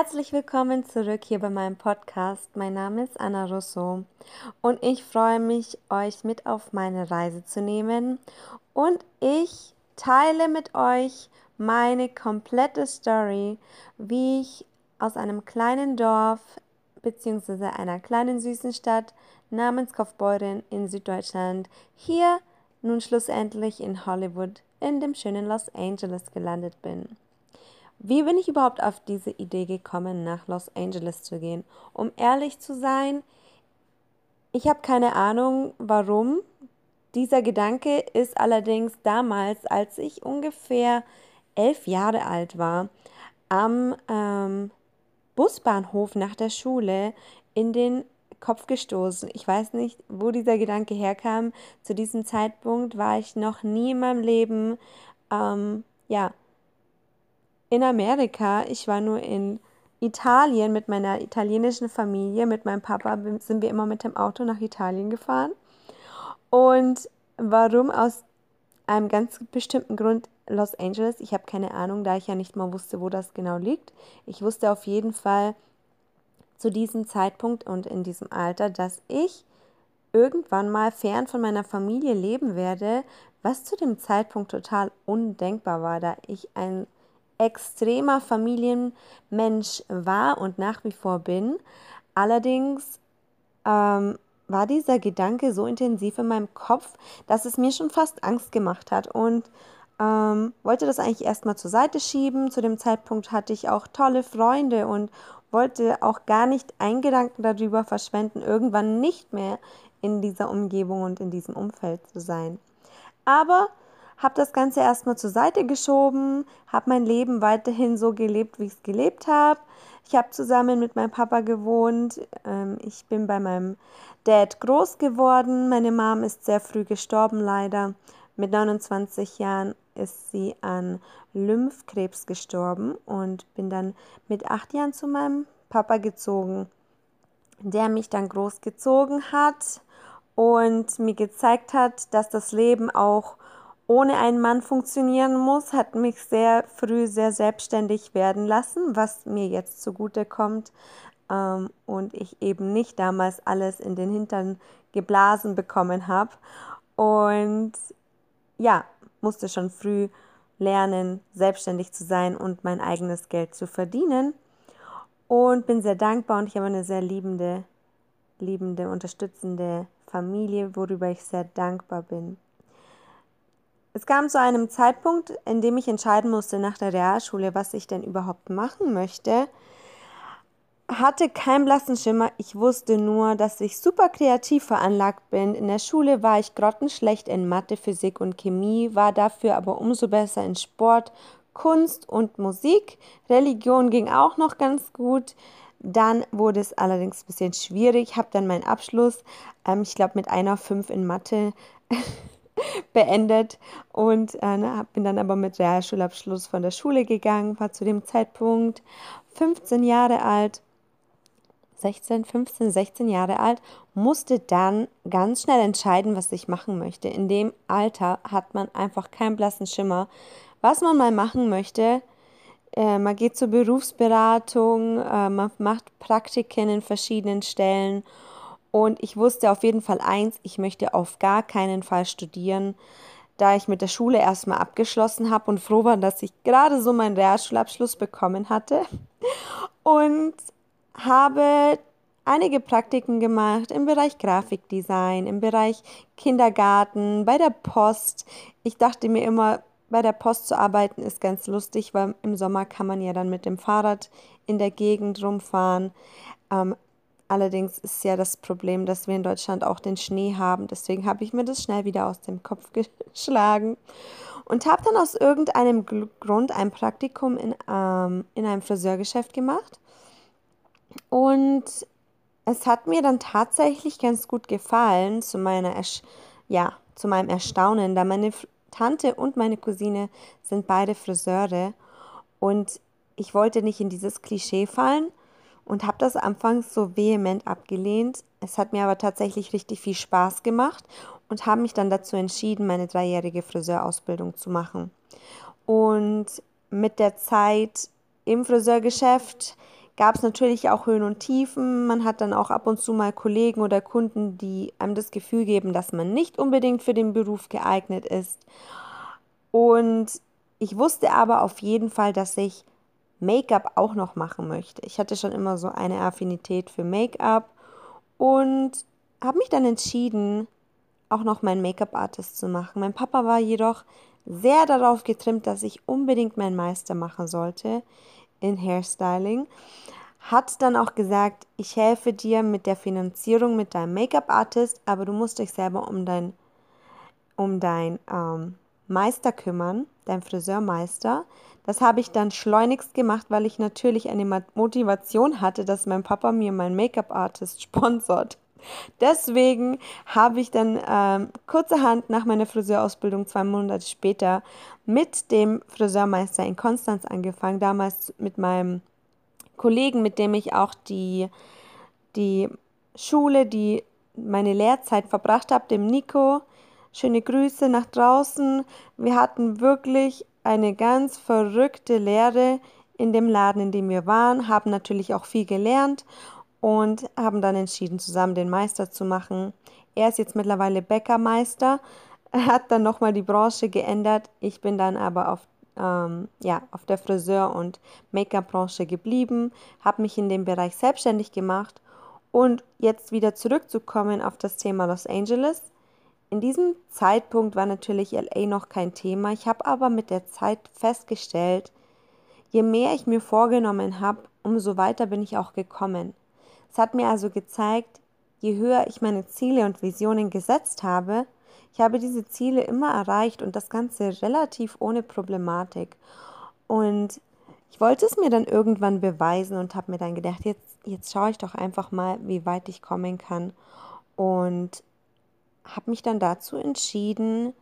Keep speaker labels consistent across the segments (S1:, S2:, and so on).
S1: Herzlich willkommen zurück hier bei meinem Podcast. Mein Name ist Anna Rousseau und ich freue mich, euch mit auf meine Reise zu nehmen und ich teile mit euch meine komplette Story, wie ich aus einem kleinen Dorf bzw. einer kleinen süßen Stadt namens Kaufbeuren in Süddeutschland hier nun schlussendlich in Hollywood in dem schönen Los Angeles gelandet bin. Wie bin ich überhaupt auf diese Idee gekommen, nach Los Angeles zu gehen? Um ehrlich zu sein, ich habe keine Ahnung, warum. Dieser Gedanke ist allerdings damals, als ich ungefähr elf Jahre alt war, am ähm, Busbahnhof nach der Schule in den Kopf gestoßen. Ich weiß nicht, wo dieser Gedanke herkam. Zu diesem Zeitpunkt war ich noch nie in meinem Leben, ähm, ja, in Amerika. Ich war nur in Italien mit meiner italienischen Familie. Mit meinem Papa sind wir immer mit dem Auto nach Italien gefahren. Und warum aus einem ganz bestimmten Grund Los Angeles? Ich habe keine Ahnung, da ich ja nicht mal wusste, wo das genau liegt. Ich wusste auf jeden Fall zu diesem Zeitpunkt und in diesem Alter, dass ich irgendwann mal fern von meiner Familie leben werde, was zu dem Zeitpunkt total undenkbar war, da ich ein extremer Familienmensch war und nach wie vor bin. Allerdings ähm, war dieser Gedanke so intensiv in meinem Kopf, dass es mir schon fast Angst gemacht hat und ähm, wollte das eigentlich erstmal zur Seite schieben. Zu dem Zeitpunkt hatte ich auch tolle Freunde und wollte auch gar nicht einen Gedanken darüber verschwenden, irgendwann nicht mehr in dieser Umgebung und in diesem Umfeld zu sein. Aber habe das Ganze erstmal zur Seite geschoben, habe mein Leben weiterhin so gelebt, wie ich es gelebt habe. Ich habe zusammen mit meinem Papa gewohnt. Ähm, ich bin bei meinem Dad groß geworden. Meine Mom ist sehr früh gestorben, leider. Mit 29 Jahren ist sie an Lymphkrebs gestorben und bin dann mit acht Jahren zu meinem Papa gezogen, der mich dann großgezogen hat und mir gezeigt hat, dass das Leben auch ohne einen Mann funktionieren muss, hat mich sehr früh sehr selbstständig werden lassen, was mir jetzt zugute kommt. Ähm, und ich eben nicht damals alles in den Hintern geblasen bekommen habe und ja, musste schon früh lernen, selbstständig zu sein und mein eigenes Geld zu verdienen. Und bin sehr dankbar und ich habe eine sehr liebende, liebende, unterstützende Familie, worüber ich sehr dankbar bin. Es kam zu einem Zeitpunkt, in dem ich entscheiden musste nach der Realschule, was ich denn überhaupt machen möchte. Hatte keinen blassen Schimmer. Ich wusste nur, dass ich super kreativ veranlagt bin. In der Schule war ich grottenschlecht in Mathe, Physik und Chemie, war dafür aber umso besser in Sport, Kunst und Musik. Religion ging auch noch ganz gut. Dann wurde es allerdings ein bisschen schwierig. Ich habe dann meinen Abschluss, ähm, ich glaube, mit einer 5 in Mathe beendet und äh, ne, bin dann aber mit Realschulabschluss von der Schule gegangen, war zu dem Zeitpunkt 15 Jahre alt, 16, 15, 16 Jahre alt, musste dann ganz schnell entscheiden, was ich machen möchte. In dem Alter hat man einfach keinen blassen Schimmer, was man mal machen möchte. Äh, man geht zur Berufsberatung, äh, man macht Praktiken in verschiedenen Stellen und ich wusste auf jeden Fall eins, ich möchte auf gar keinen Fall studieren, da ich mit der Schule erstmal abgeschlossen habe und froh war, dass ich gerade so meinen Realschulabschluss bekommen hatte. Und habe einige Praktiken gemacht im Bereich Grafikdesign, im Bereich Kindergarten, bei der Post. Ich dachte mir immer, bei der Post zu arbeiten ist ganz lustig, weil im Sommer kann man ja dann mit dem Fahrrad in der Gegend rumfahren. Ähm, Allerdings ist ja das Problem, dass wir in Deutschland auch den Schnee haben. Deswegen habe ich mir das schnell wieder aus dem Kopf geschlagen und habe dann aus irgendeinem Grund ein Praktikum in, ähm, in einem Friseurgeschäft gemacht. Und es hat mir dann tatsächlich ganz gut gefallen, zu meiner Ersch ja, zu meinem Erstaunen, da meine Tante und meine Cousine sind beide Friseure und ich wollte nicht in dieses Klischee fallen und habe das anfangs so vehement abgelehnt. Es hat mir aber tatsächlich richtig viel Spaß gemacht und habe mich dann dazu entschieden, meine dreijährige Friseurausbildung zu machen. Und mit der Zeit im Friseurgeschäft gab es natürlich auch Höhen und Tiefen. Man hat dann auch ab und zu mal Kollegen oder Kunden, die einem das Gefühl geben, dass man nicht unbedingt für den Beruf geeignet ist. Und ich wusste aber auf jeden Fall, dass ich Make-up auch noch machen möchte. Ich hatte schon immer so eine Affinität für Make-up und habe mich dann entschieden, auch noch meinen Make-up-Artist zu machen. Mein Papa war jedoch sehr darauf getrimmt, dass ich unbedingt meinen Meister machen sollte in Hairstyling. Hat dann auch gesagt, ich helfe dir mit der Finanzierung mit deinem Make-up-Artist, aber du musst dich selber um dein, um dein ähm, Meister kümmern, dein Friseurmeister. Das habe ich dann schleunigst gemacht, weil ich natürlich eine Motivation hatte, dass mein Papa mir meinen Make-up-Artist sponsort. Deswegen habe ich dann ähm, kurzerhand nach meiner Friseurausbildung zwei Monate später mit dem Friseurmeister in Konstanz angefangen. Damals mit meinem Kollegen, mit dem ich auch die, die Schule, die meine Lehrzeit verbracht habe, dem Nico. Schöne Grüße nach draußen. Wir hatten wirklich eine ganz verrückte Lehre in dem Laden, in dem wir waren, haben natürlich auch viel gelernt und haben dann entschieden, zusammen den Meister zu machen. Er ist jetzt mittlerweile Bäckermeister, er hat dann nochmal die Branche geändert. Ich bin dann aber auf, ähm, ja, auf der Friseur- und Make-up-Branche geblieben, habe mich in dem Bereich selbstständig gemacht und jetzt wieder zurückzukommen auf das Thema Los Angeles. In diesem Zeitpunkt war natürlich LA noch kein Thema. Ich habe aber mit der Zeit festgestellt, je mehr ich mir vorgenommen habe, umso weiter bin ich auch gekommen. Es hat mir also gezeigt, je höher ich meine Ziele und Visionen gesetzt habe, ich habe diese Ziele immer erreicht und das Ganze relativ ohne Problematik. Und ich wollte es mir dann irgendwann beweisen und habe mir dann gedacht, jetzt, jetzt schaue ich doch einfach mal, wie weit ich kommen kann. Und habe mich dann dazu entschieden,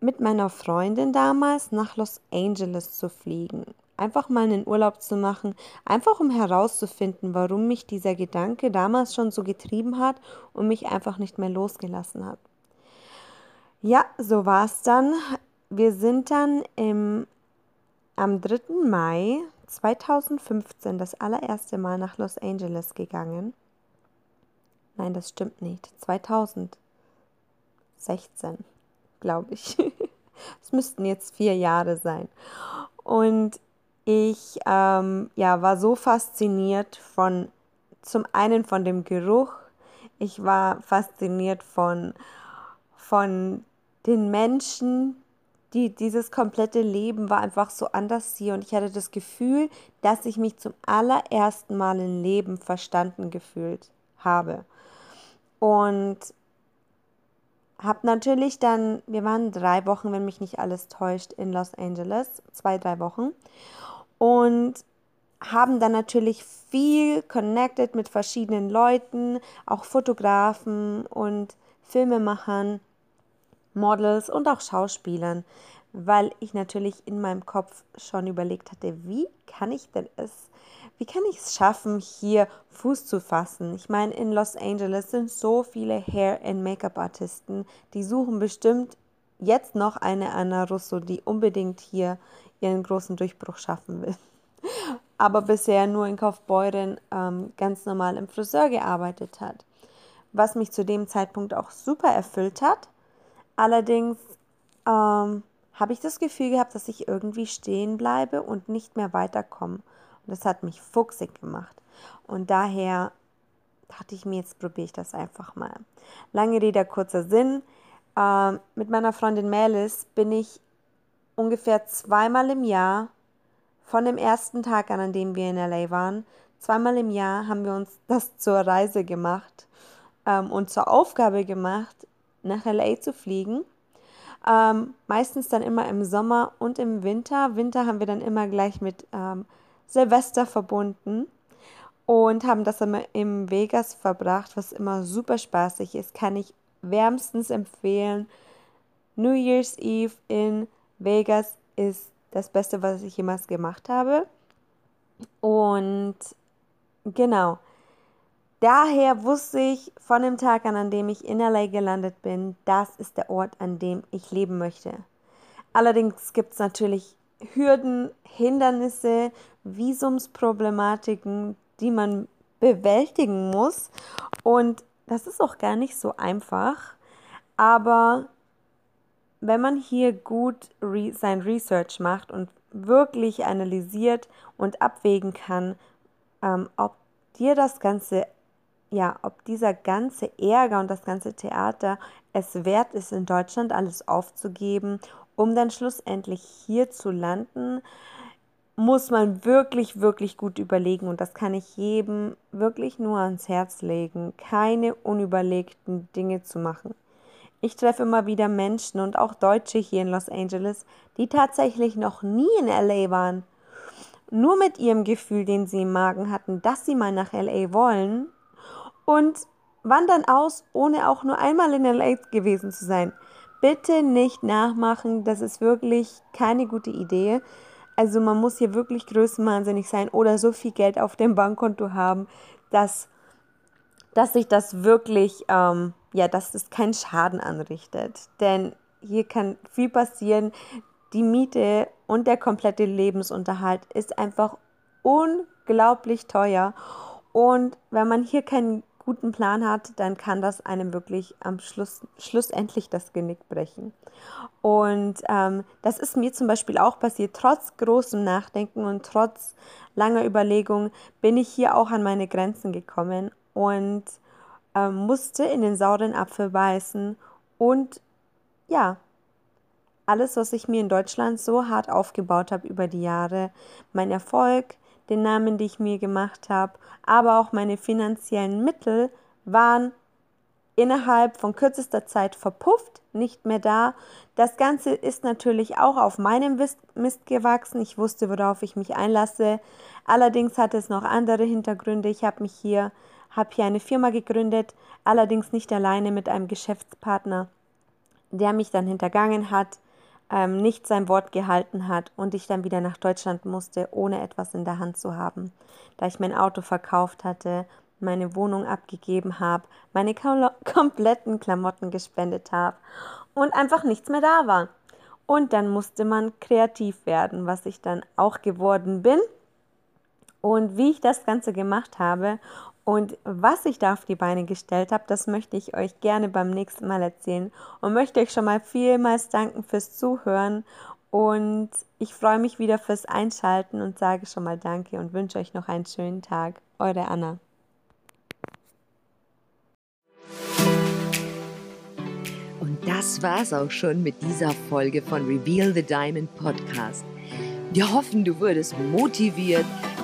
S1: mit meiner Freundin damals nach Los Angeles zu fliegen einfach mal einen Urlaub zu machen, einfach um herauszufinden, warum mich dieser Gedanke damals schon so getrieben hat und mich einfach nicht mehr losgelassen hat. Ja, so war es dann. Wir sind dann im, am 3. Mai 2015 das allererste Mal nach Los Angeles gegangen. Nein, das stimmt nicht. 2016, glaube ich. Es müssten jetzt vier Jahre sein. Und ich ähm, ja, war so fasziniert von, zum einen von dem Geruch, ich war fasziniert von, von den Menschen, die, dieses komplette Leben war einfach so anders hier und ich hatte das Gefühl, dass ich mich zum allerersten Mal im Leben verstanden gefühlt habe. Und habe natürlich dann, wir waren drei Wochen, wenn mich nicht alles täuscht, in Los Angeles, zwei, drei Wochen. Und haben dann natürlich viel connected mit verschiedenen Leuten, auch Fotografen und Filmemachern, Models und auch Schauspielern, weil ich natürlich in meinem Kopf schon überlegt hatte, wie kann ich denn es, wie kann ich es schaffen, hier Fuß zu fassen? Ich meine, in Los Angeles sind so viele Hair- and Make-up-Artisten, die suchen bestimmt jetzt noch eine Anna Russo, die unbedingt hier ihren großen Durchbruch schaffen will. Aber bisher nur in Kaufbeuren ähm, ganz normal im Friseur gearbeitet hat. Was mich zu dem Zeitpunkt auch super erfüllt hat. Allerdings ähm, habe ich das Gefühl gehabt, dass ich irgendwie stehen bleibe und nicht mehr weiterkomme. Und das hat mich fuchsig gemacht. Und daher dachte ich mir, jetzt probiere ich das einfach mal. Lange Rede, kurzer Sinn. Ähm, mit meiner Freundin Melis bin ich ungefähr zweimal im Jahr von dem ersten Tag an, an dem wir in LA waren, zweimal im Jahr haben wir uns das zur Reise gemacht ähm, und zur Aufgabe gemacht, nach LA zu fliegen. Ähm, meistens dann immer im Sommer und im Winter. Winter haben wir dann immer gleich mit ähm, Silvester verbunden und haben das immer im Vegas verbracht, was immer super spaßig ist. Kann ich wärmstens empfehlen. New Year's Eve in Vegas ist das Beste, was ich jemals gemacht habe. Und genau. Daher wusste ich von dem Tag an, an dem ich in LA gelandet bin, das ist der Ort, an dem ich leben möchte. Allerdings gibt es natürlich Hürden, Hindernisse, Visumsproblematiken, die man bewältigen muss. Und das ist auch gar nicht so einfach. Aber wenn man hier gut re sein Research macht und wirklich analysiert und abwägen kann, ähm, ob dir das Ganze, ja, ob dieser ganze Ärger und das ganze Theater es wert ist, in Deutschland alles aufzugeben, um dann schlussendlich hier zu landen, muss man wirklich, wirklich gut überlegen und das kann ich jedem wirklich nur ans Herz legen, keine unüberlegten Dinge zu machen. Ich treffe immer wieder Menschen und auch Deutsche hier in Los Angeles, die tatsächlich noch nie in LA waren. Nur mit ihrem Gefühl, den sie im Magen hatten, dass sie mal nach LA wollen und wandern aus, ohne auch nur einmal in LA gewesen zu sein. Bitte nicht nachmachen, das ist wirklich keine gute Idee. Also man muss hier wirklich größenwahnsinnig sein oder so viel Geld auf dem Bankkonto haben, dass, dass sich das wirklich ähm, ja, dass es keinen Schaden anrichtet. Denn hier kann viel passieren. Die Miete und der komplette Lebensunterhalt ist einfach unglaublich teuer. Und wenn man hier keinen guten Plan hat, dann kann das einem wirklich am Schluss schlussendlich das Genick brechen. Und ähm, das ist mir zum Beispiel auch passiert. Trotz großem Nachdenken und trotz langer Überlegung bin ich hier auch an meine Grenzen gekommen und ähm, musste in den sauren Apfel beißen und ja, alles, was ich mir in Deutschland so hart aufgebaut habe über die Jahre, mein Erfolg, den Namen, die ich mir gemacht habe, aber auch meine finanziellen Mittel waren innerhalb von kürzester Zeit verpufft, nicht mehr da. Das Ganze ist natürlich auch auf meinem Mist gewachsen. Ich wusste, worauf ich mich einlasse. Allerdings hat es noch andere Hintergründe. Ich habe mich hier habe hier eine Firma gegründet, allerdings nicht alleine mit einem Geschäftspartner, der mich dann hintergangen hat, ähm, nicht sein Wort gehalten hat und ich dann wieder nach Deutschland musste, ohne etwas in der Hand zu haben, da ich mein Auto verkauft hatte, meine Wohnung abgegeben habe, meine kompletten Klamotten gespendet habe und einfach nichts mehr da war. Und dann musste man kreativ werden, was ich dann auch geworden bin. Und wie ich das Ganze gemacht habe und was ich da auf die Beine gestellt habe, das möchte ich euch gerne beim nächsten Mal erzählen und möchte euch schon mal vielmals danken fürs Zuhören und ich freue mich wieder fürs Einschalten und sage schon mal Danke und wünsche euch noch einen schönen Tag. Eure Anna.
S2: Und das war's auch schon mit dieser Folge von Reveal the Diamond Podcast. Wir hoffen, du wurdest motiviert